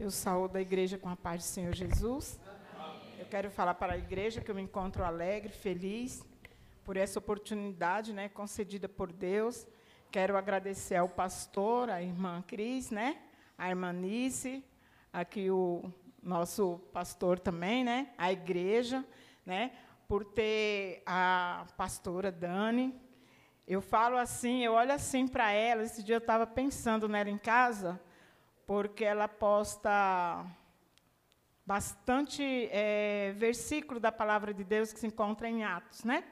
Eu saúdo a igreja com a paz do Senhor Jesus. Eu quero falar para a igreja que eu me encontro alegre, feliz por essa oportunidade, né, concedida por Deus. Quero agradecer ao pastor, a irmã Cris, né, a irmã Nice, aqui o nosso pastor também, né, a igreja, né, por ter a pastora Dani. Eu falo assim, eu olho assim para ela. Esse dia eu estava pensando nela em casa porque ela posta bastante é, versículo da palavra de Deus que se encontra em Atos, né?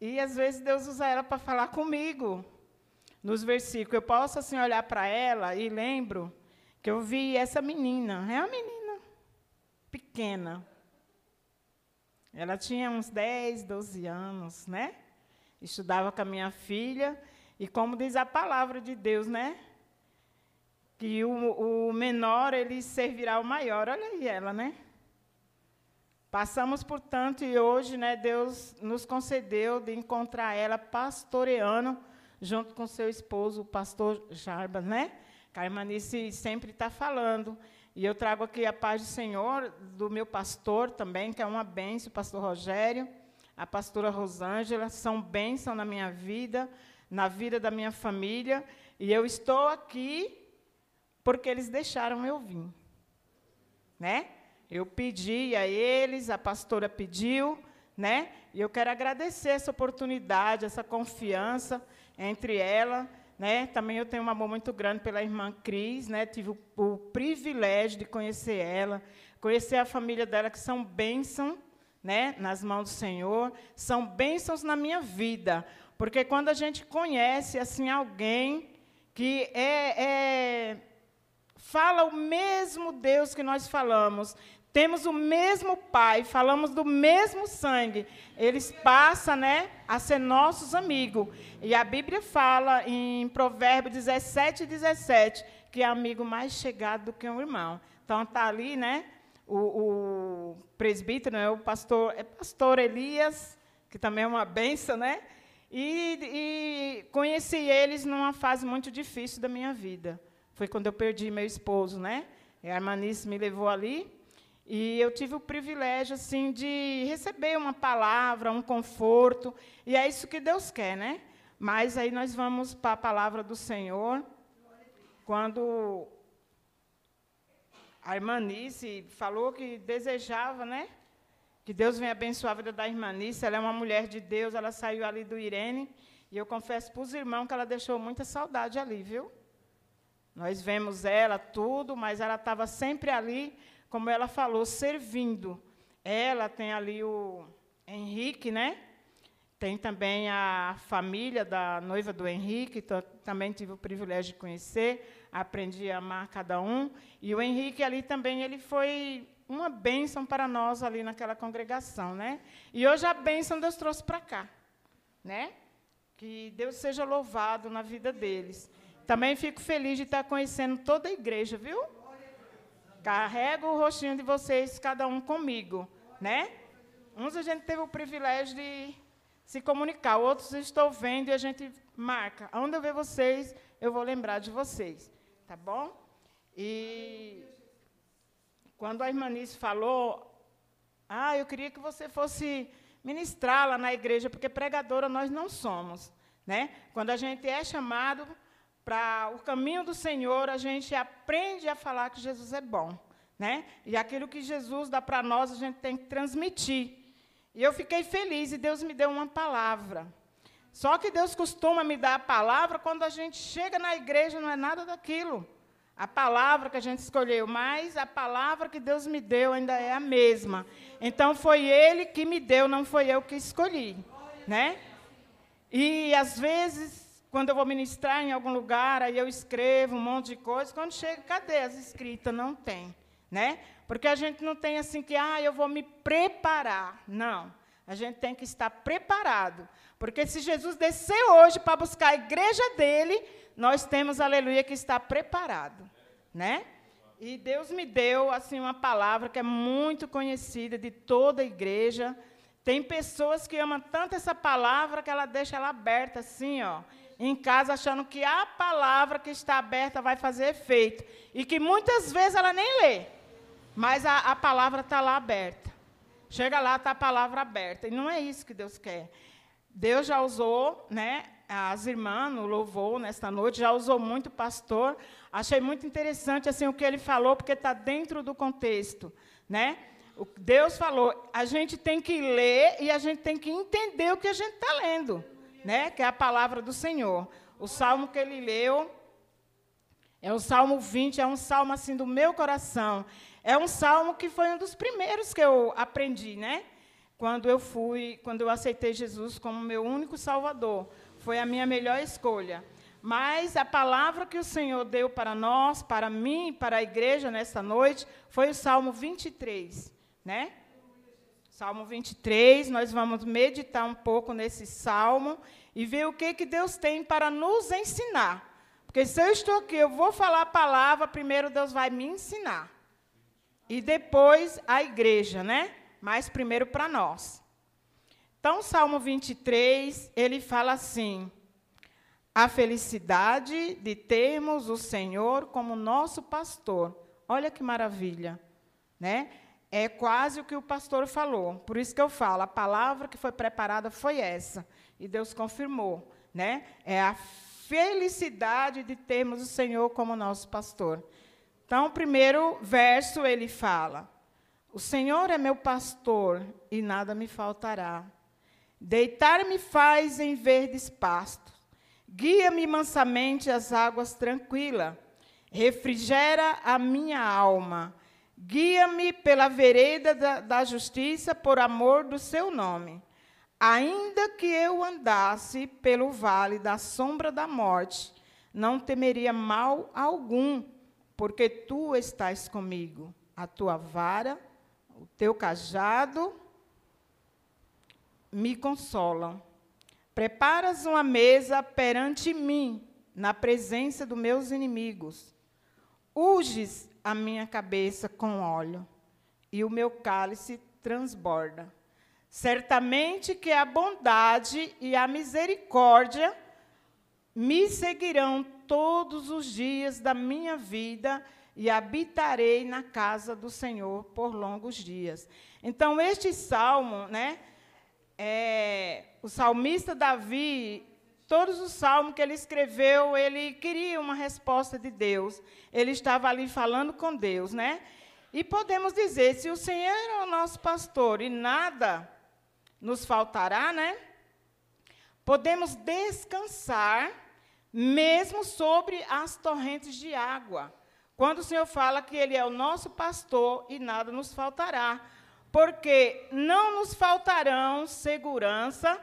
E às vezes Deus usa ela para falar comigo nos versículos. Eu posso assim olhar para ela e lembro que eu vi essa menina, é uma menina pequena. Ela tinha uns 10, 12 anos, né? Estudava com a minha filha e como diz a palavra de Deus, né? Que o, o menor ele servirá ao maior. Olha aí ela, né? Passamos, portanto, e hoje, né, Deus nos concedeu de encontrar ela pastoreando junto com seu esposo, o pastor Jarbas, né? Carmanice sempre está falando. E eu trago aqui a paz do Senhor, do meu pastor também, que é uma bênção, o pastor Rogério, a pastora Rosângela, são bênção na minha vida, na vida da minha família. E eu estou aqui porque eles deixaram eu vir. Né? Eu pedi a eles, a pastora pediu, né? E eu quero agradecer essa oportunidade, essa confiança entre ela, né? Também eu tenho um amor muito grande pela irmã Cris, né? Tive o, o privilégio de conhecer ela, conhecer a família dela que são bênçãos, né? Nas mãos do Senhor, são bênçãos na minha vida, porque quando a gente conhece assim alguém que é, é fala o mesmo Deus que nós falamos, temos o mesmo Pai, falamos do mesmo sangue, eles passam né, a ser nossos amigos. E a Bíblia fala em Provérbios 17 e 17 que é amigo mais chegado do que um irmão. Então está ali, né? O, o presbítero, né, o pastor, é pastor Elias, que também é uma benção, né? E, e conheci eles numa fase muito difícil da minha vida. Foi quando eu perdi meu esposo, né? A Armanice me levou ali e eu tive o privilégio assim de receber uma palavra, um conforto, e é isso que Deus quer, né? Mas aí nós vamos para a palavra do Senhor. Quando a Irmanice falou que desejava, né? Que Deus venha abençoar a vida da Irmanice. Ela é uma mulher de Deus, ela saiu ali do Irene. E eu confesso para os irmãos que ela deixou muita saudade ali, viu? Nós vemos ela, tudo, mas ela estava sempre ali, como ela falou, servindo. Ela tem ali o Henrique, né? Tem também a família da noiva do Henrique, também tive o privilégio de conhecer, aprendi a amar cada um. E o Henrique ali também, ele foi uma bênção para nós ali naquela congregação, né? E hoje a bênção Deus trouxe para cá, né? Que Deus seja louvado na vida deles. Também fico feliz de estar conhecendo toda a igreja, viu? Carrego o rostinho de vocês, cada um comigo, né? Uns a gente teve o privilégio de se comunicar, outros estou vendo e a gente marca. Onde eu ver vocês, eu vou lembrar de vocês, tá bom? E quando a irmã Nice falou, ah, eu queria que você fosse ministrar lá na igreja, porque pregadora nós não somos, né? Quando a gente é chamado para o caminho do Senhor, a gente aprende a falar que Jesus é bom. Né? E aquilo que Jesus dá para nós, a gente tem que transmitir. E eu fiquei feliz e Deus me deu uma palavra. Só que Deus costuma me dar a palavra quando a gente chega na igreja, não é nada daquilo. A palavra que a gente escolheu, mas a palavra que Deus me deu ainda é a mesma. Então foi Ele que me deu, não foi eu que escolhi. Né? E às vezes quando eu vou ministrar em algum lugar, aí eu escrevo um monte de coisa. Quando chega, cadê as escritas? Não tem. Né? Porque a gente não tem assim que, ah, eu vou me preparar. Não. A gente tem que estar preparado. Porque se Jesus descer hoje para buscar a igreja dele, nós temos, aleluia, que estar preparado. Né? E Deus me deu assim uma palavra que é muito conhecida de toda a igreja. Tem pessoas que amam tanto essa palavra que ela deixa ela aberta assim, ó em casa achando que a palavra que está aberta vai fazer efeito. E que muitas vezes ela nem lê, mas a, a palavra está lá aberta. Chega lá, está a palavra aberta. E não é isso que Deus quer. Deus já usou, né, as irmãs no louvor nesta noite, já usou muito o pastor. Achei muito interessante assim o que ele falou, porque está dentro do contexto. Né? Deus falou, a gente tem que ler e a gente tem que entender o que a gente está lendo, né? que é a palavra do Senhor. O salmo que ele leu é o Salmo 20, é um salmo assim do meu coração. É um salmo que foi um dos primeiros que eu aprendi, né? Quando eu fui, quando eu aceitei Jesus como meu único Salvador. Foi a minha melhor escolha. Mas a palavra que o Senhor deu para nós, para mim, para a igreja nesta noite, foi o Salmo 23, né? Salmo 23, nós vamos meditar um pouco nesse salmo e ver o que, que Deus tem para nos ensinar. Porque se eu estou aqui, eu vou falar a palavra, primeiro Deus vai me ensinar. E depois a igreja, né? Mas primeiro para nós. Então, Salmo 23, ele fala assim: a felicidade de termos o Senhor como nosso pastor. Olha que maravilha, né? É quase o que o pastor falou. Por isso que eu falo, a palavra que foi preparada foi essa, e Deus confirmou, né? É a felicidade de termos o Senhor como nosso pastor. Então, o primeiro verso ele fala: O Senhor é meu pastor e nada me faltará. Deitar-me faz em verdes pastos. Guia-me mansamente às águas tranquilas. Refrigera a minha alma. Guia-me pela vereda da, da justiça por amor do seu nome. Ainda que eu andasse pelo vale da sombra da morte, não temeria mal algum, porque tu estás comigo. A tua vara, o teu cajado me consolam. Preparas uma mesa perante mim, na presença dos meus inimigos. Unges a minha cabeça com óleo, e o meu cálice transborda. Certamente que a bondade e a misericórdia me seguirão todos os dias da minha vida e habitarei na casa do Senhor por longos dias. Então, este salmo, né, é, o salmista Davi, todos os salmos que ele escreveu, ele queria uma resposta de Deus. Ele estava ali falando com Deus, né? E podemos dizer, se o Senhor é o nosso pastor e nada nos faltará, né? Podemos descansar mesmo sobre as torrentes de água. Quando o Senhor fala que Ele é o nosso pastor e nada nos faltará. Porque não nos faltarão segurança,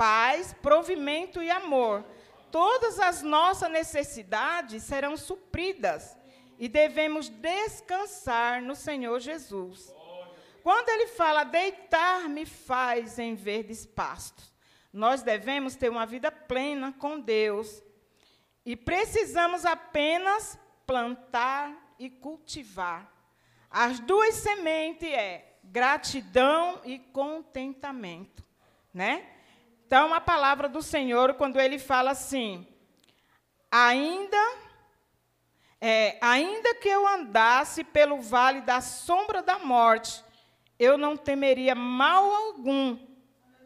paz, provimento e amor. Todas as nossas necessidades serão supridas e devemos descansar no Senhor Jesus. Quando ele fala deitar-me faz em verdes pastos, nós devemos ter uma vida plena com Deus e precisamos apenas plantar e cultivar. As duas sementes é gratidão e contentamento, né? Então a palavra do Senhor quando ele fala assim: ainda é, ainda que eu andasse pelo vale da sombra da morte, eu não temeria mal algum,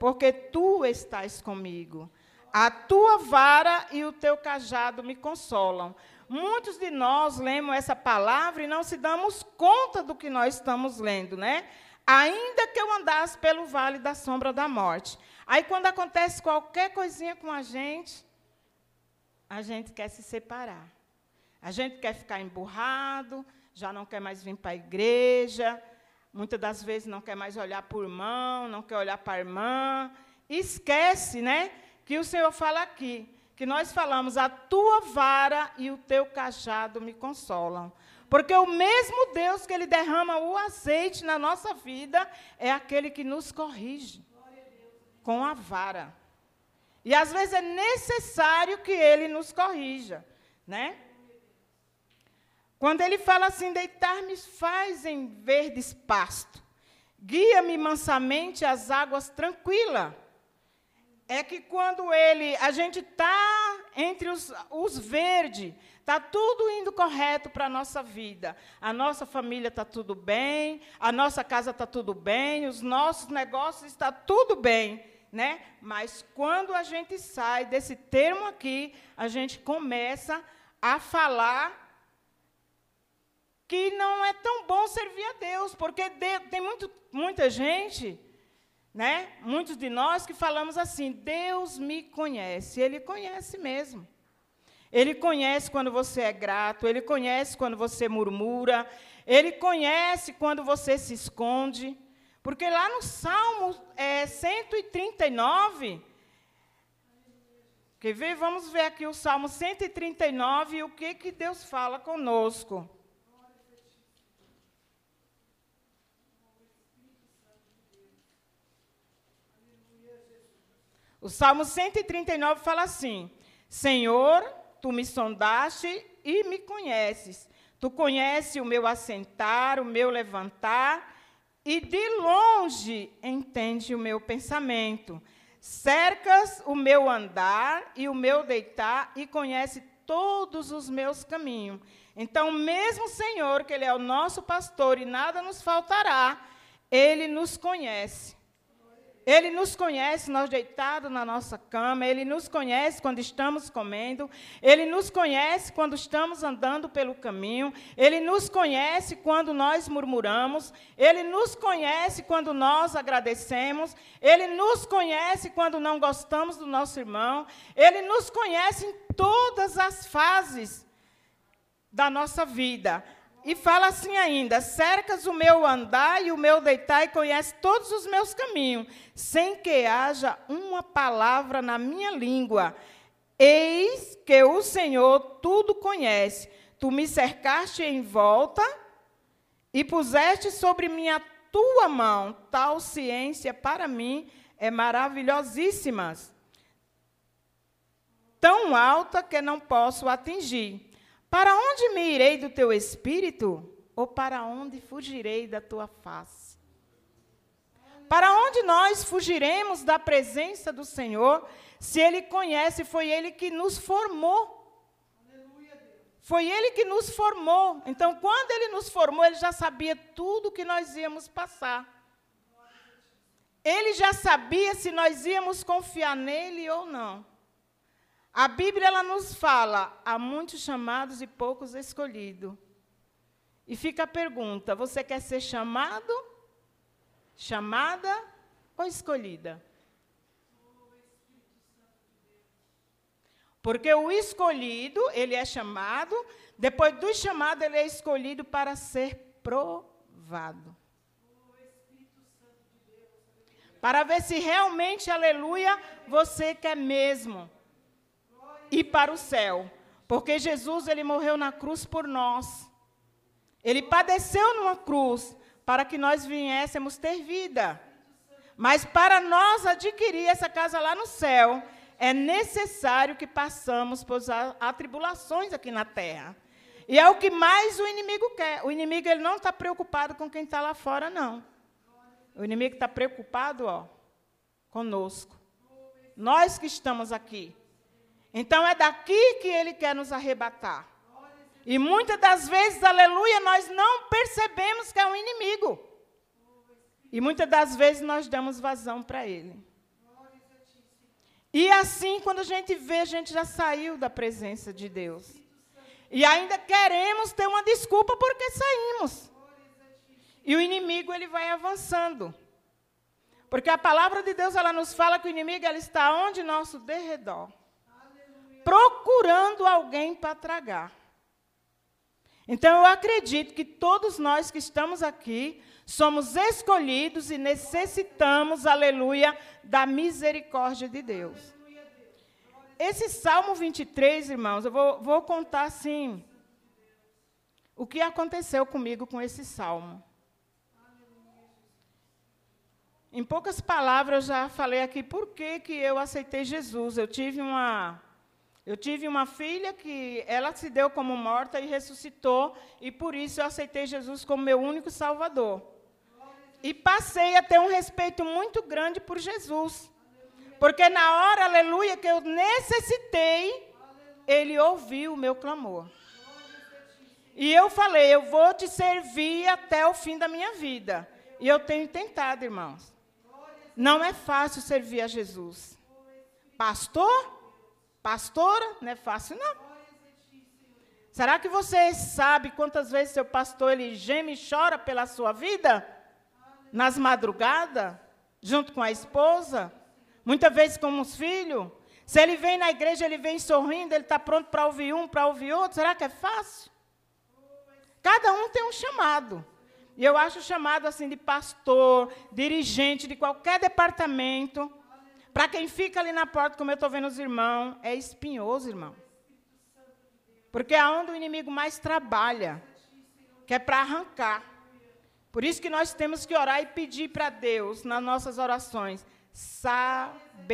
porque tu estás comigo. A tua vara e o teu cajado me consolam. Muitos de nós lemos essa palavra e não se damos conta do que nós estamos lendo, né? Ainda que eu andasse pelo vale da sombra da morte. Aí, quando acontece qualquer coisinha com a gente, a gente quer se separar. A gente quer ficar emburrado, já não quer mais vir para a igreja, muitas das vezes não quer mais olhar para o irmão, não quer olhar para a irmã. Esquece, né? Que o Senhor fala aqui, que nós falamos, a tua vara e o teu cajado me consolam. Porque o mesmo Deus que ele derrama o azeite na nossa vida é aquele que nos corrige com a vara. E às vezes é necessário que ele nos corrija, né? Quando ele fala assim, deitar-me faz em verdes pasto, guia-me mansamente às águas tranquilas. é que quando ele, a gente está entre os, os verdes, está tudo indo correto para a nossa vida. A nossa família está tudo bem, a nossa casa está tudo bem, os nossos negócios está tudo bem. Né? Mas quando a gente sai desse termo aqui, a gente começa a falar que não é tão bom servir a Deus, porque tem muito, muita gente né? Muitos de nós que falamos assim: Deus me conhece. Ele conhece mesmo. Ele conhece quando você é grato, ele conhece quando você murmura, ele conhece quando você se esconde. Porque lá no Salmo é, 139, quer ver? Vamos ver aqui o Salmo 139 e o que, que Deus fala conosco. O Salmo 139 fala assim: Senhor, tu me sondaste e me conheces. Tu conheces o meu assentar, o meu levantar, e de longe entende o meu pensamento. Cercas o meu andar e o meu deitar, e conhece todos os meus caminhos. Então, mesmo Senhor, que Ele é o nosso pastor e nada nos faltará, Ele nos conhece. Ele nos conhece nós deitados na nossa cama, Ele nos conhece quando estamos comendo, Ele nos conhece quando estamos andando pelo caminho, Ele nos conhece quando nós murmuramos, Ele nos conhece quando nós agradecemos, Ele nos conhece quando não gostamos do nosso irmão, Ele nos conhece em todas as fases da nossa vida. E fala assim ainda: cercas o meu andar e o meu deitar e conhece todos os meus caminhos, sem que haja uma palavra na minha língua. Eis que o Senhor tudo conhece. Tu me cercaste em volta e puseste sobre minha tua mão. Tal ciência para mim é maravilhosíssima, tão alta que não posso atingir. Para onde me irei do teu espírito? Ou para onde fugirei da tua face? Para onde nós fugiremos da presença do Senhor, se Ele conhece, foi Ele que nos formou. Foi Ele que nos formou. Então, quando Ele nos formou, Ele já sabia tudo que nós íamos passar. Ele já sabia se nós íamos confiar nele ou não. A Bíblia ela nos fala: há muitos chamados e poucos escolhidos. E fica a pergunta: você quer ser chamado, chamada ou escolhida? Porque o escolhido, ele é chamado, depois do chamado, ele é escolhido para ser provado. Para ver se realmente, aleluia, você quer mesmo ir para o céu. Porque Jesus ele morreu na cruz por nós. Ele padeceu numa cruz para que nós viéssemos ter vida. Mas para nós adquirir essa casa lá no céu, é necessário que passamos por atribulações aqui na terra. E é o que mais o inimigo quer. O inimigo ele não está preocupado com quem está lá fora, não. O inimigo está preocupado, ó, conosco. Nós que estamos aqui. Então é daqui que ele quer nos arrebatar. E muitas das vezes, aleluia, nós não percebemos que é um inimigo. E muitas das vezes nós damos vazão para ele. E assim, quando a gente vê, a gente já saiu da presença de Deus. E ainda queremos ter uma desculpa porque saímos. E o inimigo ele vai avançando. Porque a palavra de Deus ela nos fala que o inimigo ela está onde nosso derredor procurando alguém para tragar. Então, eu acredito que todos nós que estamos aqui somos escolhidos e necessitamos, aleluia, da misericórdia de Deus. Esse Salmo 23, irmãos, eu vou, vou contar assim. O que aconteceu comigo com esse salmo? Em poucas palavras, eu já falei aqui por que, que eu aceitei Jesus. Eu tive uma, eu tive uma filha que ela se deu como morta e ressuscitou, e por isso eu aceitei Jesus como meu único Salvador. E passei a ter um respeito muito grande por Jesus. Porque na hora, aleluia, que eu necessitei, ele ouviu o meu clamor. E eu falei, eu vou te servir até o fim da minha vida. E eu tenho tentado, irmãos. Não é fácil servir a Jesus. Pastor? Pastora? Não é fácil, não. Será que você sabe quantas vezes seu pastor ele geme e chora pela sua vida? Nas madrugadas? Junto com a esposa? Muitas vezes com os filhos? Se ele vem na igreja, ele vem sorrindo, ele está pronto para ouvir um, para ouvir outro. Será que é fácil? Cada um tem um chamado. E eu acho chamado assim de pastor, dirigente de qualquer departamento. Para quem fica ali na porta, como eu estou vendo os irmãos, é espinhoso, irmão. Porque é onde o inimigo mais trabalha, que é para arrancar. Por isso que nós temos que orar e pedir para Deus, nas nossas orações, sabedoria.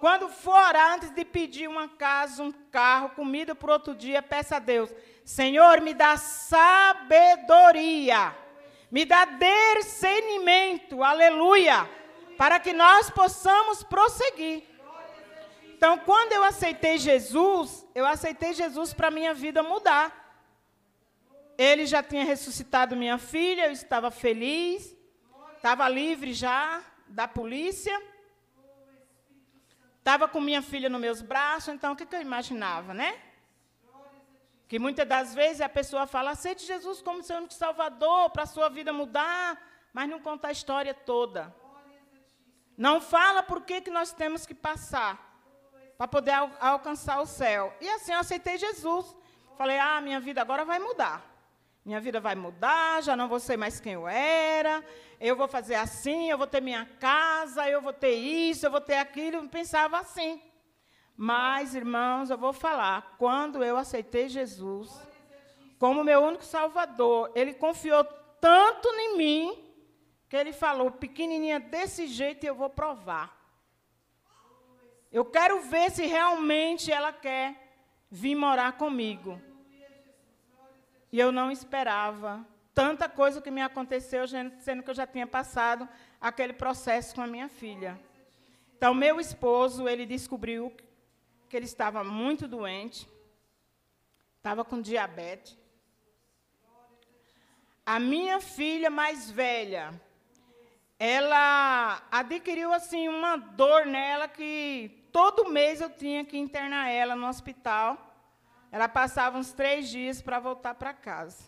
Quando for orar, antes de pedir uma casa, um carro, comida para outro dia, peça a Deus: Senhor, me dá sabedoria, me dá discernimento, aleluia, para que nós possamos prosseguir. Então, quando eu aceitei Jesus, eu aceitei Jesus para minha vida mudar. Ele já tinha ressuscitado minha filha, eu estava feliz, estava livre já da polícia. Estava com minha filha nos meus braços, então o que, que eu imaginava, né? Que muitas das vezes a pessoa fala, aceite Jesus como seu único salvador, para a sua vida mudar, mas não conta a história toda. Não fala por que, que nós temos que passar para poder al alcançar o céu. E assim eu aceitei Jesus. Falei, ah, minha vida agora vai mudar. Minha vida vai mudar, já não vou ser mais quem eu era. Eu vou fazer assim, eu vou ter minha casa, eu vou ter isso, eu vou ter aquilo. Eu pensava assim. Mas, irmãos, eu vou falar, quando eu aceitei Jesus como meu único Salvador, Ele confiou tanto em mim que Ele falou, pequenininha desse jeito eu vou provar. Eu quero ver se realmente ela quer vir morar comigo. E eu não esperava tanta coisa que me aconteceu, sendo que eu já tinha passado aquele processo com a minha filha. Então, meu esposo, ele descobriu que ele estava muito doente, estava com diabetes. A minha filha mais velha, ela adquiriu assim uma dor nela que todo mês eu tinha que internar ela no hospital. Ela passava uns três dias para voltar para casa.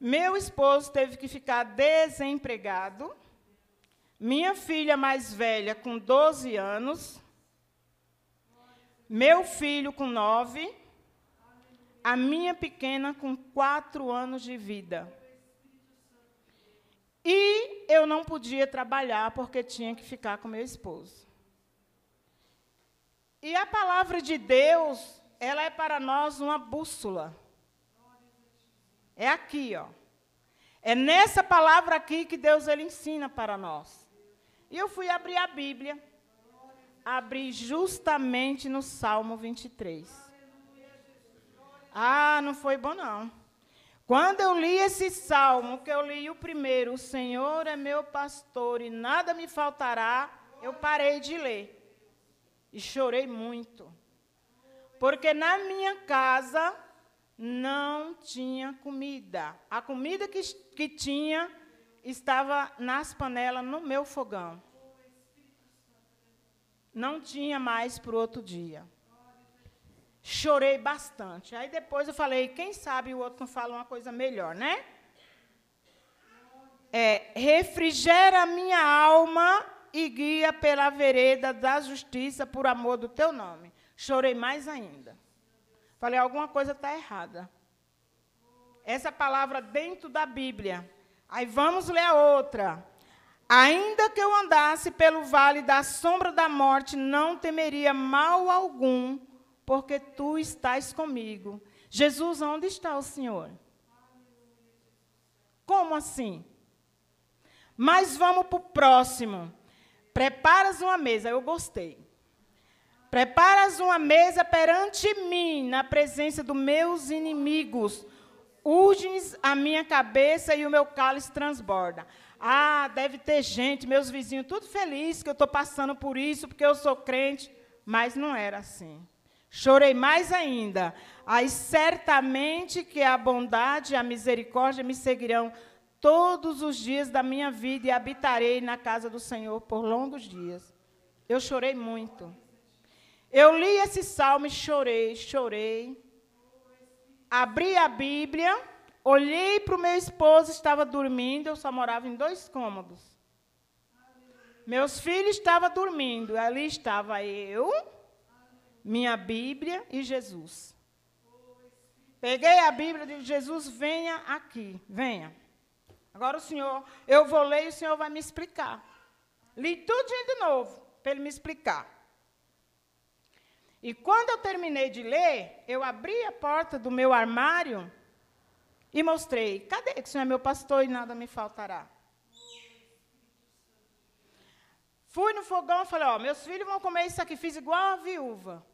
Meu esposo teve que ficar desempregado. Minha filha mais velha, com 12 anos. Meu filho, com 9. A minha pequena, com 4 anos de vida. E eu não podia trabalhar porque tinha que ficar com meu esposo. E a palavra de Deus, ela é para nós uma bússola. É aqui, ó. É nessa palavra aqui que Deus ele ensina para nós. E eu fui abrir a Bíblia. Abri justamente no Salmo 23. Ah, não foi bom não. Quando eu li esse salmo, que eu li o primeiro, o Senhor é meu pastor e nada me faltará, eu parei de ler. E chorei muito. Porque na minha casa não tinha comida. A comida que, que tinha estava nas panelas no meu fogão. Não tinha mais para o outro dia. Chorei bastante. Aí depois eu falei, quem sabe o outro não fala uma coisa melhor, né? É, refrigera minha alma e guia pela vereda da justiça por amor do teu nome. Chorei mais ainda. Falei, alguma coisa está errada. Essa palavra dentro da Bíblia. Aí vamos ler a outra. Ainda que eu andasse pelo vale da sombra da morte, não temeria mal algum, porque tu estás comigo. Jesus, onde está o Senhor? Como assim? Mas vamos para o próximo. Preparas uma mesa, eu gostei. Preparas uma mesa perante mim, na presença dos meus inimigos. Urges a minha cabeça e o meu cálice transborda. Ah, deve ter gente, meus vizinhos, tudo feliz que eu estou passando por isso, porque eu sou crente. Mas não era assim. Chorei mais ainda. Aí certamente que a bondade e a misericórdia me seguirão todos os dias da minha vida e habitarei na casa do Senhor por longos dias. Eu chorei muito. Eu li esse salmo e chorei, chorei. Abri a Bíblia, olhei para o meu esposo, estava dormindo, eu só morava em dois cômodos. Meus filhos estavam dormindo, ali estava eu, minha Bíblia e Jesus. Peguei a Bíblia e disse: Jesus, venha aqui, venha. Agora o Senhor, eu vou ler e o Senhor vai me explicar. Li tudo de novo, para ele me explicar. E quando eu terminei de ler, eu abri a porta do meu armário e mostrei: cadê que o Senhor é meu pastor e nada me faltará? Fui no fogão e falei: ó, meus filhos vão comer isso aqui, fiz igual a viúva.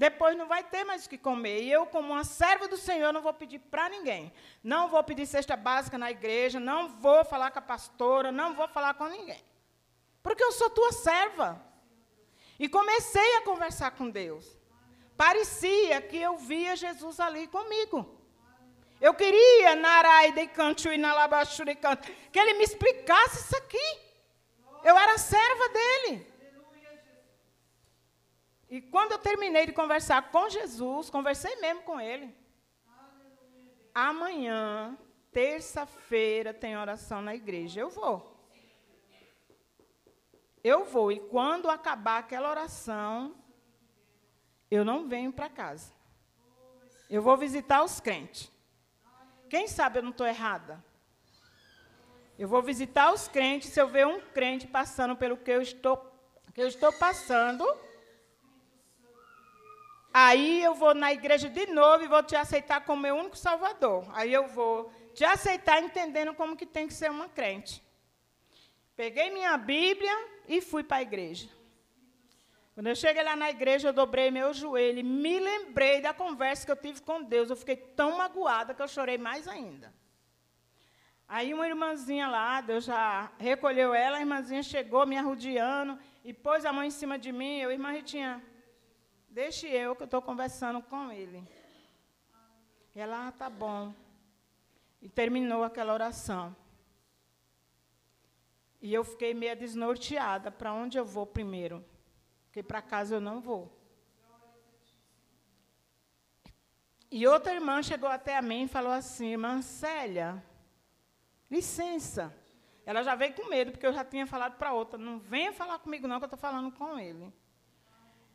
Depois não vai ter mais o que comer. E eu, como uma serva do Senhor, não vou pedir para ninguém. Não vou pedir cesta básica na igreja, não vou falar com a pastora, não vou falar com ninguém. Porque eu sou tua serva. E comecei a conversar com Deus. Parecia que eu via Jesus ali comigo. Eu queria, Naraide canto e Nalabachuri canto, que ele me explicasse isso aqui. Eu era serva dele. E quando eu terminei de conversar com Jesus, conversei mesmo com ele. Amanhã, terça-feira, tem oração na igreja. Eu vou. Eu vou. E quando acabar aquela oração, eu não venho para casa. Eu vou visitar os crentes. Quem sabe eu não estou errada? Eu vou visitar os crentes. Se eu ver um crente passando pelo que eu estou, que eu estou passando Aí eu vou na igreja de novo e vou te aceitar como meu único salvador. Aí eu vou te aceitar entendendo como que tem que ser uma crente. Peguei minha Bíblia e fui para a igreja. Quando eu cheguei lá na igreja, eu dobrei meu joelho e me lembrei da conversa que eu tive com Deus. Eu fiquei tão magoada que eu chorei mais ainda. Aí uma irmãzinha lá, Deus já recolheu ela, a irmãzinha chegou me arrudiando e pôs a mão em cima de mim. Eu, irmã Ritinha, Deixe eu que eu estou conversando com ele. Ela, ah, tá bom. E terminou aquela oração. E eu fiquei meio desnorteada. Para onde eu vou primeiro? Porque para casa eu não vou. E outra irmã chegou até a mim e falou assim: Irmã Célia, licença. Ela já veio com medo, porque eu já tinha falado para outra: Não venha falar comigo, não, que eu estou falando com ele.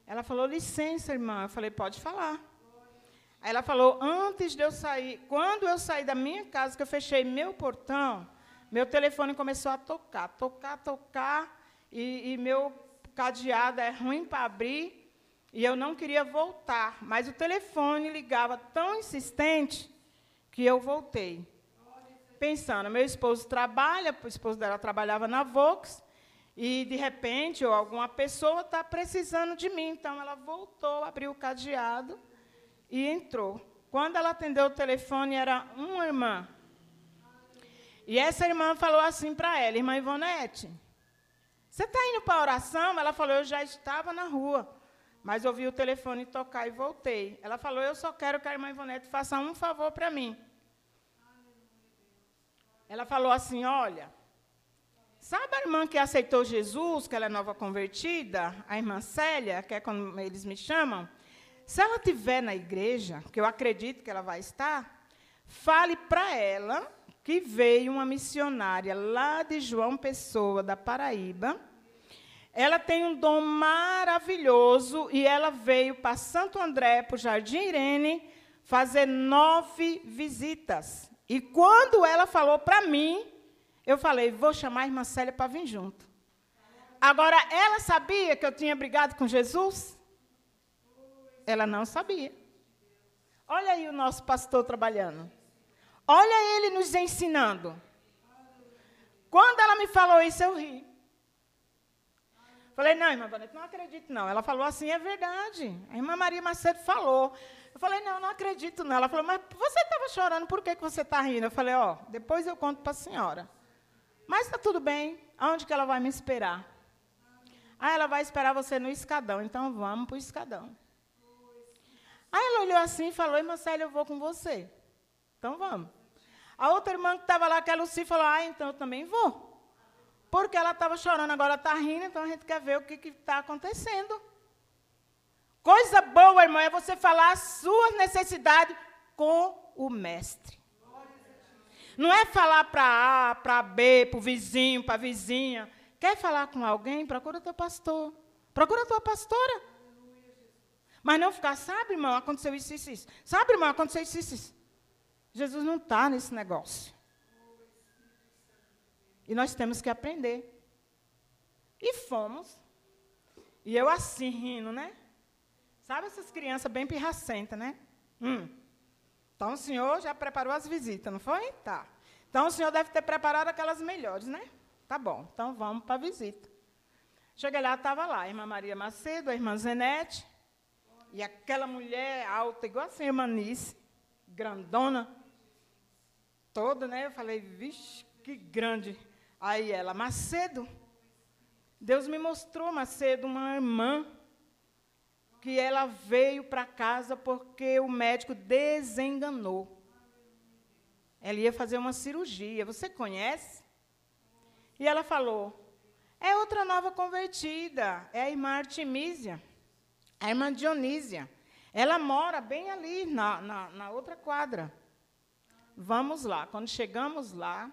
Ela falou, licença, irmã. Eu falei, pode falar. Aí ela falou, antes de eu sair, quando eu saí da minha casa, que eu fechei meu portão, meu telefone começou a tocar, tocar, tocar, e, e meu cadeado é ruim para abrir, e eu não queria voltar. Mas o telefone ligava tão insistente que eu voltei. Pensando, meu esposo trabalha, o esposo dela trabalhava na Vox, e, de repente, ou alguma pessoa está precisando de mim. Então, ela voltou, abriu o cadeado e entrou. Quando ela atendeu o telefone, era uma irmã. E essa irmã falou assim para ela, irmã Ivonete, você está indo para a oração? Ela falou, eu já estava na rua, mas ouvi o telefone tocar e voltei. Ela falou, eu só quero que a irmã Ivonete faça um favor para mim. Ela falou assim, olha, Sabe a irmã que aceitou Jesus, que ela é nova convertida, a irmã Célia, que é como eles me chamam? Se ela estiver na igreja, que eu acredito que ela vai estar, fale para ela que veio uma missionária lá de João Pessoa, da Paraíba. Ela tem um dom maravilhoso e ela veio para Santo André, para o Jardim Irene, fazer nove visitas. E quando ela falou para mim, eu falei, vou chamar a irmã Célia para vir junto. Agora, ela sabia que eu tinha brigado com Jesus? Ela não sabia. Olha aí o nosso pastor trabalhando. Olha ele nos ensinando. Quando ela me falou isso, eu ri. Falei, não, irmã Vanessa, não acredito, não. Ela falou assim, é verdade. A irmã Maria Macedo falou. Eu falei, não, não acredito, não. Ela falou, mas você estava chorando, por que, que você está rindo? Eu falei, ó, depois eu conto para a senhora. Mas está tudo bem. Aonde que ela vai me esperar? Ah, ela vai esperar você no escadão. Então vamos para o escadão. Aí ela olhou assim e falou: Irmã Célia, eu vou com você. Então vamos. A outra irmã que estava lá, que é a Lucy, falou: Ah, então eu também vou. Porque ela estava chorando, agora está rindo, então a gente quer ver o que está acontecendo. Coisa boa, irmã, é você falar a sua necessidade com o mestre. Não é falar para A, para B, para o vizinho, para a vizinha. Quer falar com alguém? Procura teu pastor. Procura tua pastora. Mas não ficar, sabe, irmão, aconteceu isso, isso, isso. Sabe, irmão, aconteceu isso, isso, isso. Jesus não está nesse negócio. E nós temos que aprender. E fomos. E eu assim, rindo, né? Sabe essas crianças bem pirracentas, né? Hum. Então o senhor já preparou as visitas, não foi? Tá. Então o senhor deve ter preparado aquelas melhores, né? Tá bom. Então vamos para a visita. Cheguei lá, estava lá a irmã Maria Macedo, a irmã Zenete, e aquela mulher alta, igual assim, a irmã Nice, grandona, toda, né? Eu falei, vixe, que grande. Aí ela, Macedo. Deus me mostrou, Macedo, uma irmã que ela veio para casa porque o médico desenganou. Ela ia fazer uma cirurgia. Você conhece? E ela falou: é outra nova convertida, é a irmã Artemísia, a irmã Dionísia. Ela mora bem ali, na, na, na outra quadra. Vamos lá. Quando chegamos lá,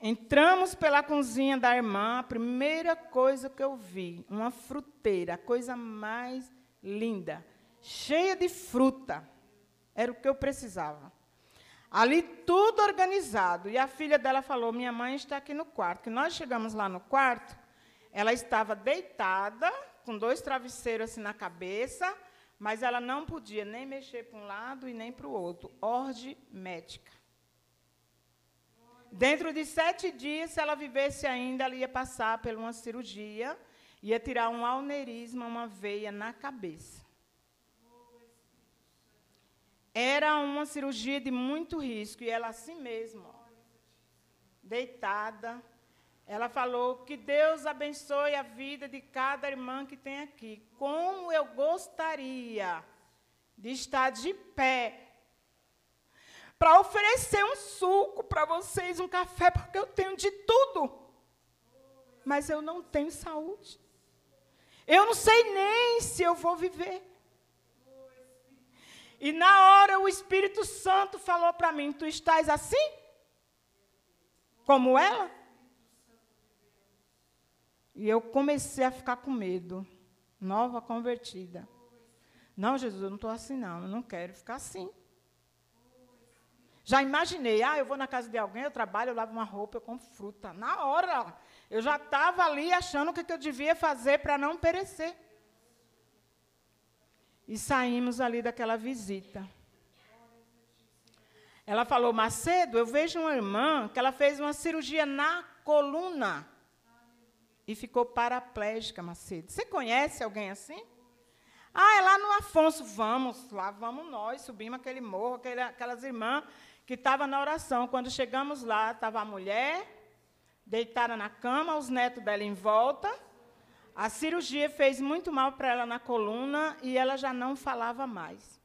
Entramos pela cozinha da irmã, a primeira coisa que eu vi, uma fruteira, a coisa mais linda, cheia de fruta. Era o que eu precisava. Ali tudo organizado. E a filha dela falou: Minha mãe está aqui no quarto. Que nós chegamos lá no quarto, ela estava deitada, com dois travesseiros assim na cabeça, mas ela não podia nem mexer para um lado e nem para o outro. Ordem médica. Dentro de sete dias, se ela vivesse ainda, ela ia passar por uma cirurgia, ia tirar um alneirisma, uma veia na cabeça. Era uma cirurgia de muito risco, e ela assim mesmo, deitada, ela falou que Deus abençoe a vida de cada irmã que tem aqui. Como eu gostaria de estar de pé para oferecer um suco para vocês, um café, porque eu tenho de tudo. Mas eu não tenho saúde. Eu não sei nem se eu vou viver. E na hora o Espírito Santo falou para mim: Tu estás assim? Como ela? E eu comecei a ficar com medo. Nova convertida. Não, Jesus, eu não estou assim, não. Eu não quero ficar assim. Já imaginei, ah, eu vou na casa de alguém, eu trabalho, eu lavo uma roupa, eu compro fruta. Na hora, eu já estava ali achando o que eu devia fazer para não perecer. E saímos ali daquela visita. Ela falou, Macedo, eu vejo uma irmã que ela fez uma cirurgia na coluna e ficou paraplégica, Macedo. Você conhece alguém assim? Ah, é lá no Afonso. Vamos, lá vamos nós, subimos aquele morro, aquelas irmãs que estava na oração. Quando chegamos lá, estava a mulher deitada na cama, os netos dela em volta. A cirurgia fez muito mal para ela na coluna e ela já não falava mais.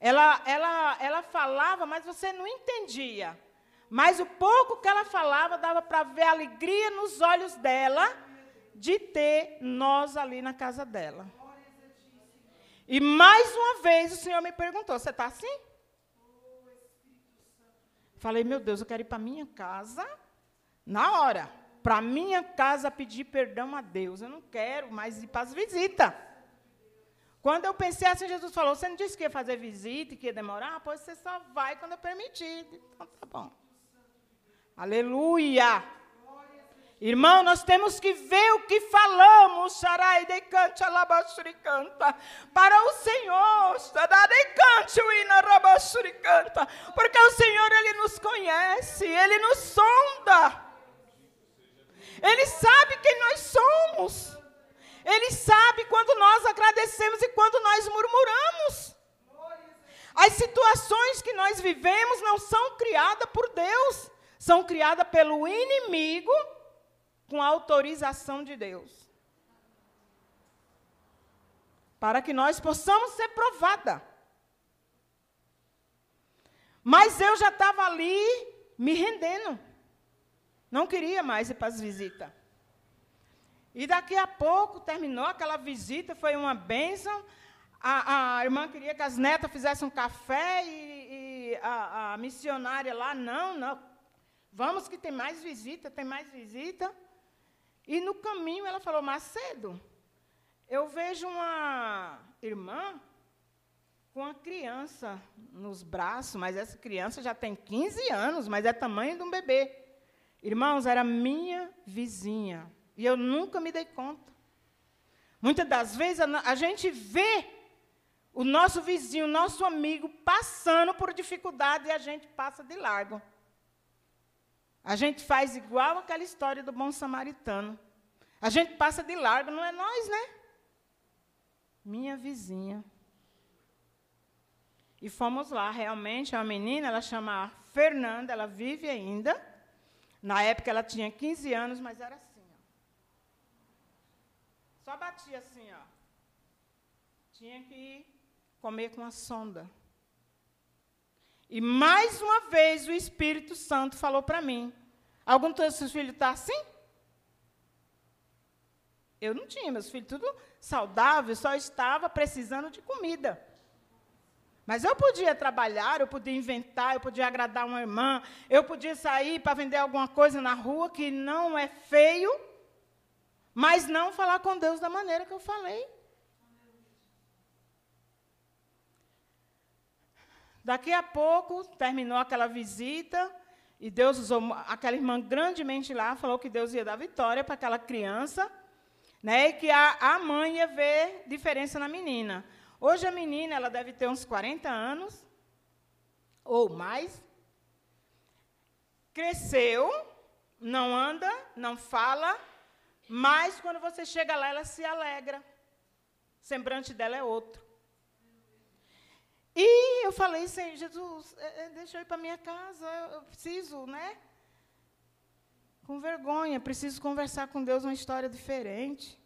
Ela, ela, ela falava, mas você não entendia. Mas o pouco que ela falava dava para ver a alegria nos olhos dela de ter nós ali na casa dela. E mais uma vez o Senhor me perguntou: Você está assim? Falei, meu Deus, eu quero ir para minha casa na hora. Para minha casa pedir perdão a Deus. Eu não quero mais ir para as visitas. Quando eu pensei assim, Jesus falou: Você não disse que ia fazer visita e que ia demorar? Pois você só vai quando eu permitir. Então tá bom. Aleluia. Irmão, nós temos que ver o que falamos, Sarai de canta canta, para o Senhor, Sarai cante o canta, porque o Senhor ele nos conhece, ele nos sonda. Ele sabe quem nós somos. Ele sabe quando nós agradecemos e quando nós murmuramos. As situações que nós vivemos não são criadas por Deus, são criadas pelo inimigo com autorização de Deus. Para que nós possamos ser provada. Mas eu já estava ali me rendendo. Não queria mais ir para as visitas. E daqui a pouco terminou aquela visita, foi uma bênção. A, a irmã queria que as netas fizessem um café e, e a, a missionária lá, não, não. Vamos que tem mais visita, tem mais visita. E no caminho ela falou, Macedo, eu vejo uma irmã com uma criança nos braços, mas essa criança já tem 15 anos, mas é tamanho de um bebê. Irmãos, era minha vizinha. E eu nunca me dei conta. Muitas das vezes a, gente vê o nosso vizinho, o nosso amigo passando por dificuldade e a gente passa de largo. A gente faz igual aquela história do bom samaritano. A gente passa de largo, não é nós, né? Minha vizinha. E fomos lá, realmente, uma menina, ela chama Fernanda, ela vive ainda. Na época ela tinha 15 anos, mas era assim, ó. Só batia assim, ó. Tinha que comer com a sonda. E mais uma vez o Espírito Santo falou para mim: Algum dos seus filhos está assim? Eu não tinha, meus filhos tudo saudável, só estava precisando de comida. Mas eu podia trabalhar, eu podia inventar, eu podia agradar uma irmã, eu podia sair para vender alguma coisa na rua que não é feio, mas não falar com Deus da maneira que eu falei. Daqui a pouco, terminou aquela visita, e Deus usou aquela irmã grandemente lá, falou que Deus ia dar vitória para aquela criança, né, e que a, a mãe ia ver diferença na menina. Hoje a menina ela deve ter uns 40 anos ou mais. Cresceu, não anda, não fala, mas quando você chega lá ela se alegra. O semblante dela é outro. E eu falei, Senhor Jesus, é, é, deixa eu ir para minha casa, eu preciso, né? Com vergonha, preciso conversar com Deus uma história diferente.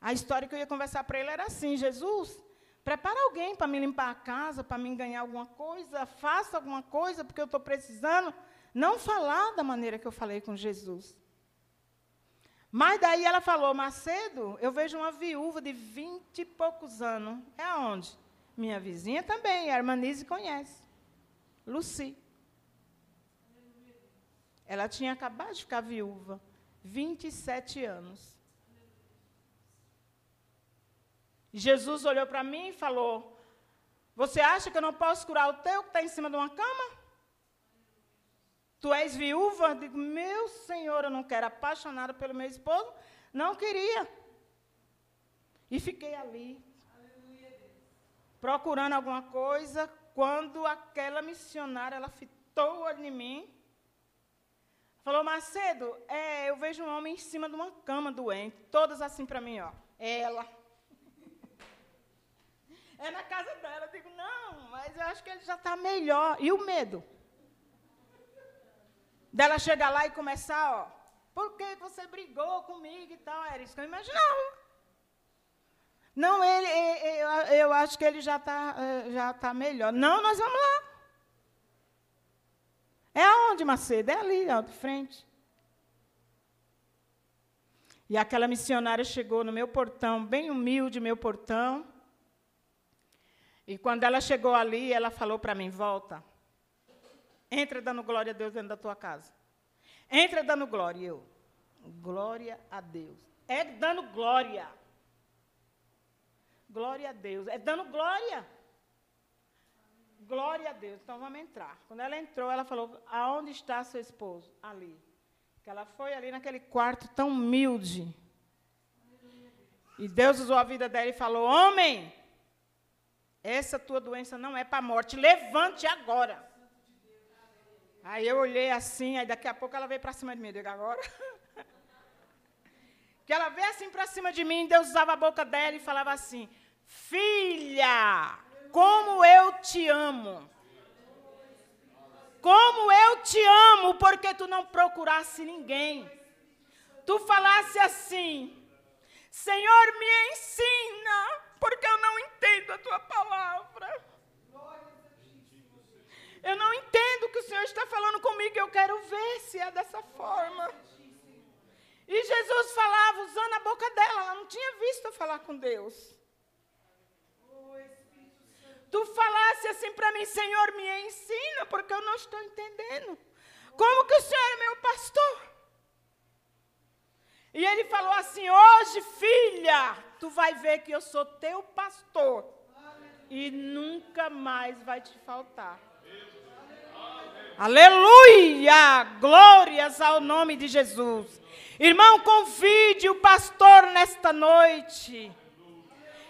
A história que eu ia conversar para ele era assim: Jesus, prepara alguém para me limpar a casa, para me ganhar alguma coisa, faça alguma coisa, porque eu estou precisando. Não falar da maneira que eu falei com Jesus. Mas daí ela falou, Macedo, eu vejo uma viúva de vinte e poucos anos. É aonde? Minha vizinha também, a irmã Nise conhece. Luci. Ela tinha acabado de ficar viúva, 27 anos. Jesus olhou para mim e falou: Você acha que eu não posso curar o teu que está em cima de uma cama? Tu és viúva? Eu digo, meu Senhor, eu não quero apaixonada pelo meu esposo. Não queria. E fiquei ali, procurando alguma coisa, quando aquela missionária, ela fitou o olho em mim, falou, Macedo, é, eu vejo um homem em cima de uma cama doente, todas assim para mim, ó. Ela, é na casa dela. Eu digo, não, mas eu acho que ele já está melhor. E o medo? Dela chegar lá e começar, ó. Por que você brigou comigo e tal? Era isso que eu imaginava. Não, ele, eu, eu acho que ele já está eh, já tá melhor. Não, nós vamos lá. É aonde, Macedo? É ali, ó, de frente. E aquela missionária chegou no meu portão, bem humilde, meu portão. E quando ela chegou ali, ela falou para mim: volta. Entra dando glória a Deus dentro da tua casa. Entra dando glória. Eu, glória a Deus. É dando glória. Glória a Deus. É dando glória. Glória a Deus. Então vamos entrar. Quando ela entrou, ela falou: Aonde está seu esposo? Ali. Que ela foi ali naquele quarto tão humilde. E Deus usou a vida dela e falou: Homem, essa tua doença não é para a morte. Levante agora. Aí eu olhei assim, aí daqui a pouco ela veio para cima de mim. Eu digo, agora? que ela veio assim para cima de mim, Deus usava a boca dela e falava assim: Filha, como eu te amo. Como eu te amo, porque tu não procurasse ninguém. Tu falasse assim: Senhor, me ensina, porque eu não entendo a tua palavra. Eu não entendo o que o Senhor está falando comigo, eu quero ver se é dessa forma. E Jesus falava usando a boca dela, ela não tinha visto falar com Deus. Tu falasse assim para mim, Senhor, me ensina, porque eu não estou entendendo. Como que o Senhor é meu pastor? E ele falou assim: Hoje, filha, tu vai ver que eu sou teu pastor. E nunca mais vai te faltar. Aleluia! Glórias ao nome de Jesus. Irmão, convide o pastor nesta noite.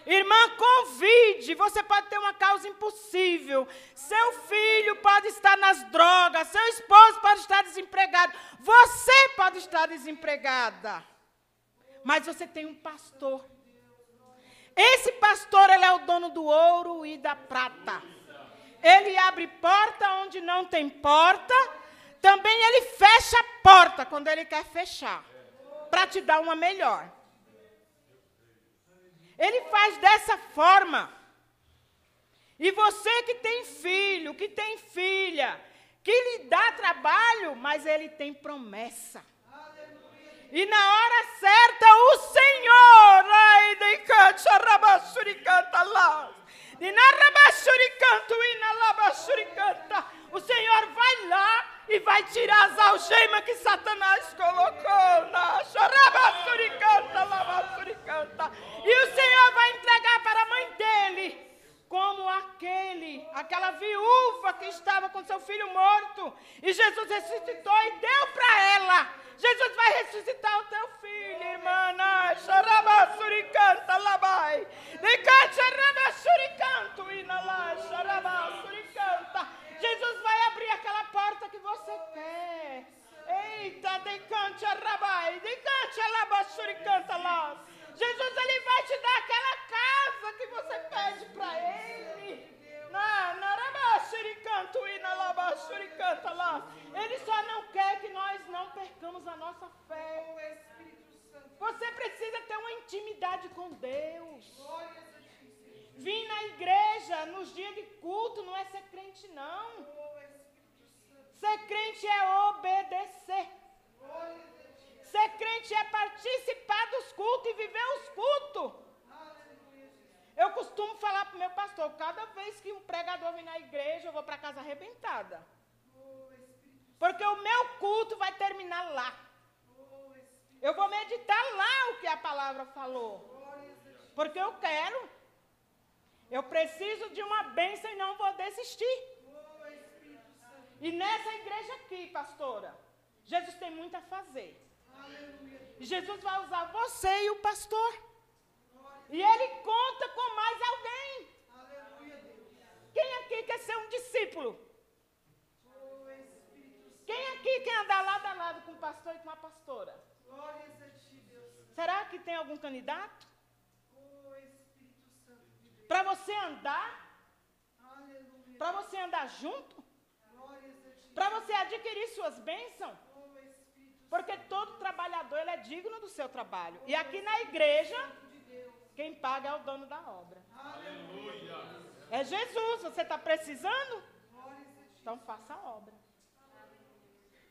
Irmã, convide. Você pode ter uma causa impossível. Seu filho pode estar nas drogas. Seu esposo pode estar desempregado. Você pode estar desempregada. Mas você tem um pastor. Esse pastor, ele é o dono do ouro e da prata. Ele abre porta onde não tem porta. Também ele fecha a porta quando ele quer fechar para te dar uma melhor. Ele faz dessa forma. E você que tem filho, que tem filha, que lhe dá trabalho, mas ele tem promessa. E na hora certa, o Senhor, o Senhor vai lá e vai tirar as algemas que Satanás colocou. E o Senhor vai entregar para a mãe dele, como aquele, aquela viúva que estava com seu filho morto. E Jesus ressuscitou e deu para ela. Jesus vai ressuscitar o teu filho, irmã. Chorabassuricanta, labai. De cá, chorabassuricanta, inalá, chorabassuricanta. Jesus vai abrir aquela porta que você quer. Eita, decante a rabai, decante a labaxuricanta lá. Jesus, ele vai te dar aquela casa que você pede para ele. Na, na rabaxuricanto e na labaxuricanta lá. Ele só não quer que nós não percamos a nossa fé. Você precisa ter uma intimidade com Deus. Vir na igreja nos dias de culto não é ser crente, não. Ser crente é obedecer. Ser crente é participar dos cultos e viver os cultos. Eu costumo falar para o meu pastor, cada vez que um pregador vem na igreja, eu vou para casa arrebentada. Porque o meu culto vai terminar lá. Eu vou meditar lá o que a palavra falou. Porque eu quero. Eu preciso de uma bênção e não vou desistir. E nessa igreja aqui, pastora, Jesus tem muito a fazer. Jesus vai usar você e o pastor. E ele conta com mais alguém. Quem aqui quer ser um discípulo? Quem aqui quer andar lado a lado com o pastor e com a pastora? Será que tem algum candidato? Para você andar? Para você andar junto? Para você adquirir suas bênçãos? Porque todo trabalhador ele é digno do seu trabalho. E aqui na igreja, quem paga é o dono da obra. É Jesus. Você está precisando? Então faça a obra.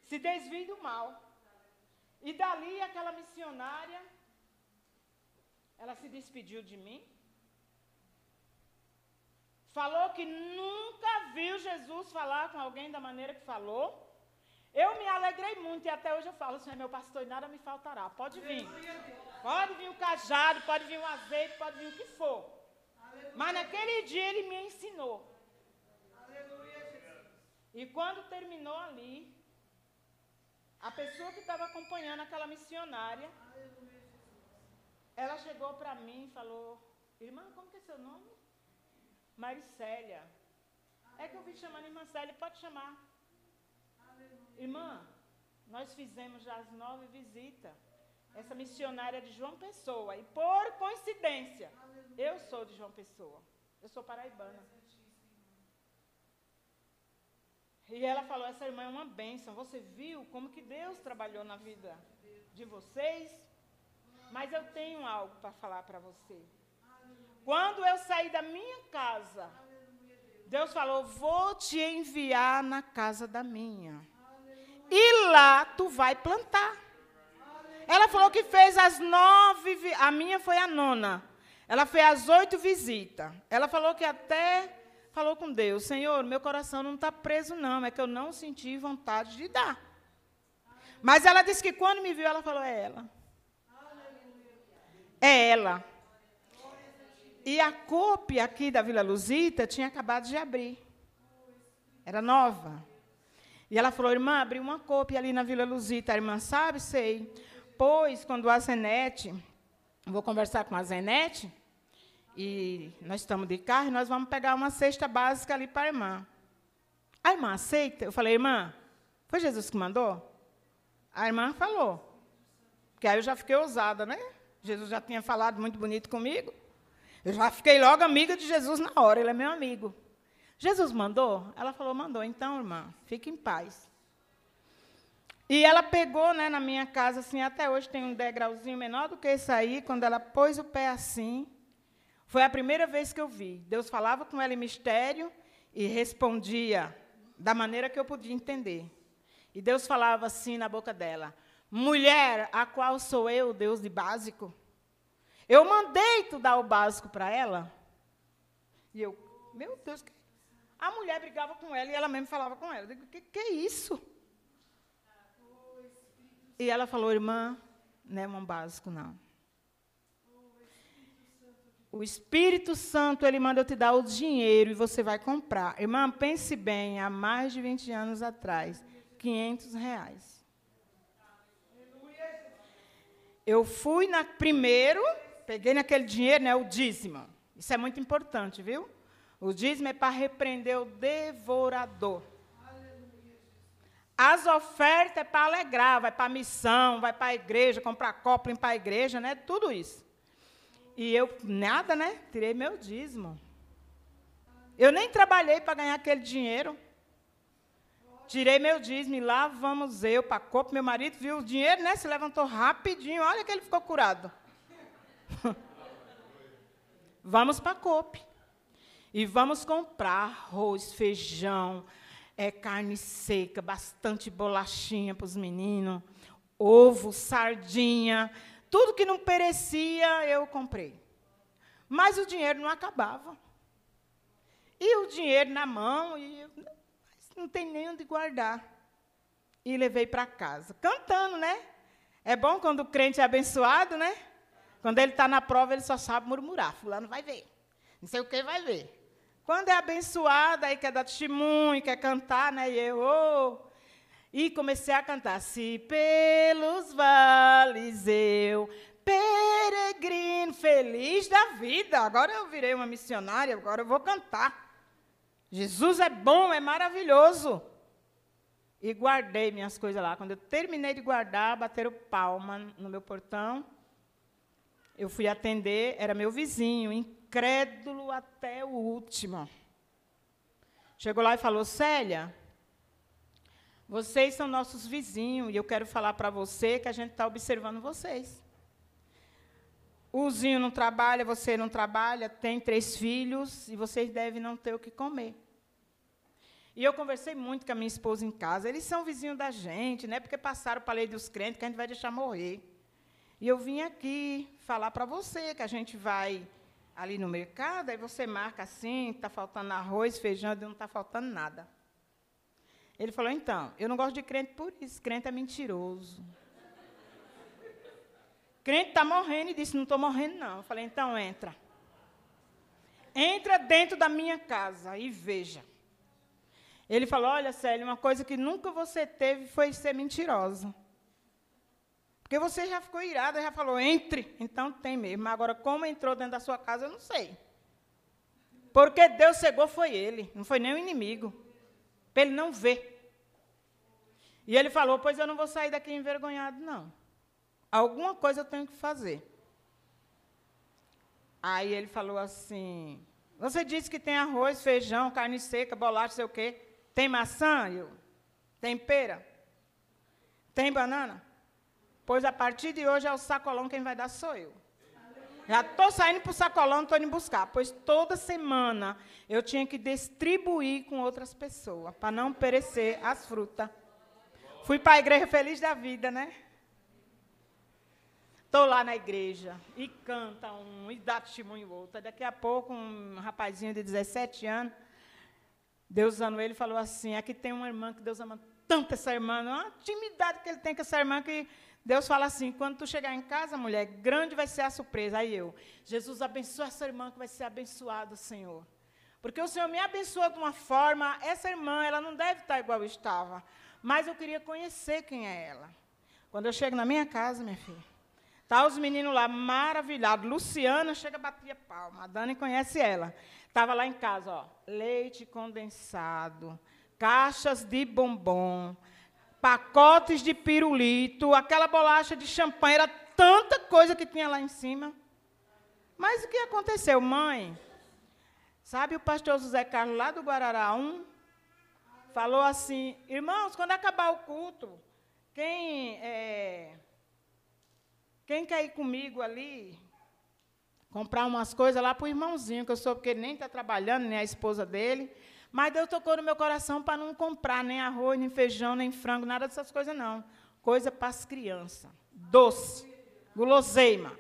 Se desvie do mal. E dali aquela missionária, ela se despediu de mim. Falou que nunca viu Jesus falar com alguém da maneira que falou. Eu me alegrei muito e até hoje eu falo, Senhor, meu pastor, e nada me faltará. Pode vir. Pode vir o cajado, pode vir o azeite, pode vir o que for. Mas naquele dia ele me ensinou. E quando terminou ali, a pessoa que estava acompanhando aquela missionária, ela chegou para mim e falou, irmã, como que é seu nome? Maricélia. É que eu vim chamando irmã Célia, pode chamar. Aleluia. Irmã, nós fizemos já as nove visitas. Essa missionária de João Pessoa. E por coincidência, Aleluia. eu sou de João Pessoa. Eu sou paraibana. E ela falou: essa irmã é uma bênção. Você viu como que Deus trabalhou na vida de vocês? Mas eu tenho algo para falar para você. Quando eu saí da minha casa, Deus falou: Vou te enviar na casa da minha. E lá tu vai plantar. Ela falou que fez as nove, a minha foi a nona. Ela fez as oito visitas. Ela falou que até falou com Deus: Senhor, meu coração não está preso, não, é que eu não senti vontade de dar. Mas ela disse que quando me viu, ela falou: É ela. É ela. E a cópia aqui da Vila Luzita tinha acabado de abrir. Era nova. E ela falou, irmã, abri uma cópia ali na Vila Luzita. A irmã sabe, sei. Pois, quando a Zenete, vou conversar com a Zenete, e nós estamos de carro, nós vamos pegar uma cesta básica ali para a irmã. A irmã aceita? Eu falei, irmã, foi Jesus que mandou? A irmã falou. Porque aí eu já fiquei ousada, né? Jesus já tinha falado muito bonito comigo. Eu já fiquei logo amiga de Jesus na hora, ele é meu amigo. Jesus mandou? Ela falou, mandou. Então, irmã, fique em paz. E ela pegou né, na minha casa, assim, até hoje tem um degrauzinho menor do que esse aí, quando ela pôs o pé assim, foi a primeira vez que eu vi. Deus falava com ela em mistério e respondia da maneira que eu podia entender. E Deus falava assim na boca dela: Mulher, a qual sou eu, Deus de básico? Eu mandei tu dar o básico para ela. E eu, meu Deus, a mulher brigava com ela e ela mesmo falava com ela. Eu digo, que, que é isso? E ela falou, irmã, não é um básico, não. O Espírito Santo, ele manda eu te dar o dinheiro e você vai comprar. Irmã, pense bem, há mais de 20 anos atrás, 500 reais. Eu fui na, primeiro peguei naquele dinheiro, né, o dízimo. Isso é muito importante, viu? O dízimo é para repreender o devorador. As ofertas é para alegrar, vai para a missão, vai para a igreja, comprar copo, limpar a igreja, né? Tudo isso. E eu, nada, né? Tirei meu dízimo. Eu nem trabalhei para ganhar aquele dinheiro. Tirei meu dízimo e lá vamos eu para copo. Meu marido viu o dinheiro, né? Se levantou rapidinho. Olha que ele ficou curado. vamos para a COP. E vamos comprar arroz, feijão, é, carne seca, bastante bolachinha para os meninos, ovo, sardinha, tudo que não perecia eu comprei. Mas o dinheiro não acabava. E o dinheiro na mão, e não tem nem onde guardar. E levei para casa, cantando, né? É bom quando o crente é abençoado, né? Quando ele está na prova, ele só sabe murmurar. Fulano vai ver. Não sei o que vai ver. Quando é abençoado, aí quer dar testemunho, quer cantar, né? E eu, oh. E comecei a cantar. Se pelos vales eu peregrino, feliz da vida. Agora eu virei uma missionária, agora eu vou cantar. Jesus é bom, é maravilhoso. E guardei minhas coisas lá. Quando eu terminei de guardar, bateram palma no meu portão. Eu fui atender, era meu vizinho, incrédulo até o último. Chegou lá e falou: Célia, vocês são nossos vizinhos e eu quero falar para você que a gente está observando vocês. O vizinho não trabalha, você não trabalha, tem três filhos e vocês devem não ter o que comer. E eu conversei muito com a minha esposa em casa. Eles são vizinhos da gente, não é porque passaram para a lei dos crentes que a gente vai deixar morrer. E eu vim aqui falar para você que a gente vai ali no mercado, aí você marca assim, está faltando arroz, feijão, não está faltando nada. Ele falou, então, eu não gosto de crente por isso, crente é mentiroso. crente está morrendo e disse, não estou morrendo, não. Eu falei, então entra. Entra dentro da minha casa e veja. Ele falou, olha, Célia, uma coisa que nunca você teve foi ser mentirosa. Porque você já ficou irada, já falou, entre. Então tem mesmo. Agora, como entrou dentro da sua casa, eu não sei. Porque Deus cegou foi ele, não foi nem o inimigo. Para ele não ver. E ele falou, pois eu não vou sair daqui envergonhado, não. Alguma coisa eu tenho que fazer. Aí ele falou assim, você disse que tem arroz, feijão, carne seca, bolacha, sei o quê. Tem maçã? Eu. Tem pera? Tem banana? Pois a partir de hoje é o sacolão quem vai dar sou eu. Já estou saindo para o sacolão, estou indo buscar. Pois toda semana eu tinha que distribuir com outras pessoas, para não perecer as frutas. Fui para a igreja feliz da vida, né? Estou lá na igreja e canta um e dá testemunho outro. Daqui a pouco, um rapazinho de 17 anos, Deus usando ele, falou assim: aqui tem uma irmã que Deus ama tanto essa irmã, uma intimidade que ele tem com essa irmã que Deus fala assim: quando tu chegar em casa, mulher, grande vai ser a surpresa. Aí eu, Jesus abençoa essa irmã que vai ser abençoada, Senhor. Porque o Senhor me abençoou de uma forma, essa irmã, ela não deve estar igual eu estava. Mas eu queria conhecer quem é ela. Quando eu chego na minha casa, minha filha, tá os meninos lá maravilhados. Luciana chega batia palma. A Dani conhece ela. Estava lá em casa, ó, leite condensado, caixas de bombom, pacotes de pirulito, aquela bolacha de champanhe, era tanta coisa que tinha lá em cima. Mas o que aconteceu, mãe? Sabe o pastor José Carlos, lá do Guarará 1, falou assim: irmãos, quando acabar o culto, quem, é, quem quer ir comigo ali, comprar umas coisas lá para o irmãozinho, que eu sou, porque ele nem está trabalhando, nem a esposa dele. Mas Deus tocou no meu coração para não comprar nem arroz, nem feijão, nem frango, nada dessas coisas, não. Coisa para as crianças. Doce, guloseima.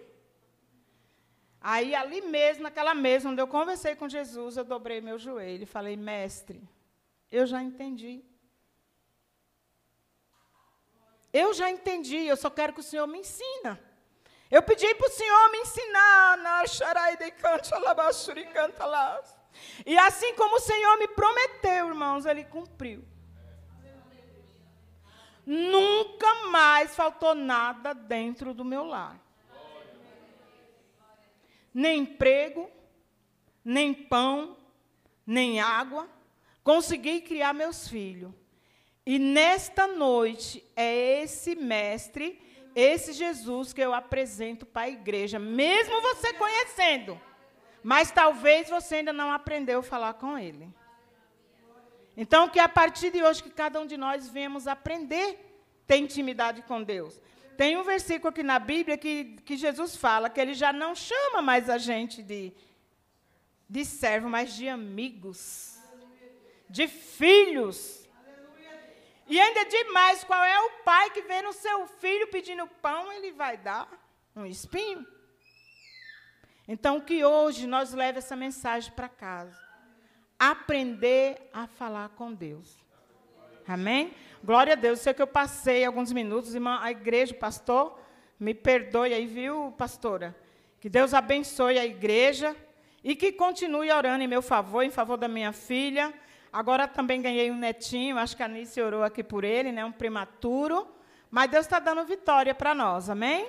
Aí, ali mesmo, naquela mesa onde eu conversei com Jesus, eu dobrei meu joelho e falei, mestre, eu já entendi. Eu já entendi, eu só quero que o Senhor me ensina. Eu pedi para o Senhor me ensinar na xarai de canta alabaxuri canta lá. E assim como o Senhor me prometeu, irmãos, Ele cumpriu. Nunca mais faltou nada dentro do meu lar. Nem emprego, nem pão, nem água. Consegui criar meus filhos. E nesta noite é esse mestre, esse Jesus que eu apresento para a igreja, mesmo você conhecendo. Mas talvez você ainda não aprendeu a falar com ele. Então, que a partir de hoje, que cada um de nós venhamos aprender a ter intimidade com Deus. Tem um versículo aqui na Bíblia que, que Jesus fala que ele já não chama mais a gente de, de servo, mas de amigos, de filhos. E ainda demais, qual é o pai que vê no seu filho pedindo pão, ele vai dar um espinho? Então, que hoje nós leve essa mensagem para casa. Aprender a falar com Deus. Amém? Glória a Deus. Sei que eu passei alguns minutos, irmã, a igreja, pastor, me perdoe aí, viu, pastora? Que Deus abençoe a igreja e que continue orando em meu favor, em favor da minha filha. Agora também ganhei um netinho, acho que a Anice orou aqui por ele, né, um prematuro. Mas Deus está dando vitória para nós, amém?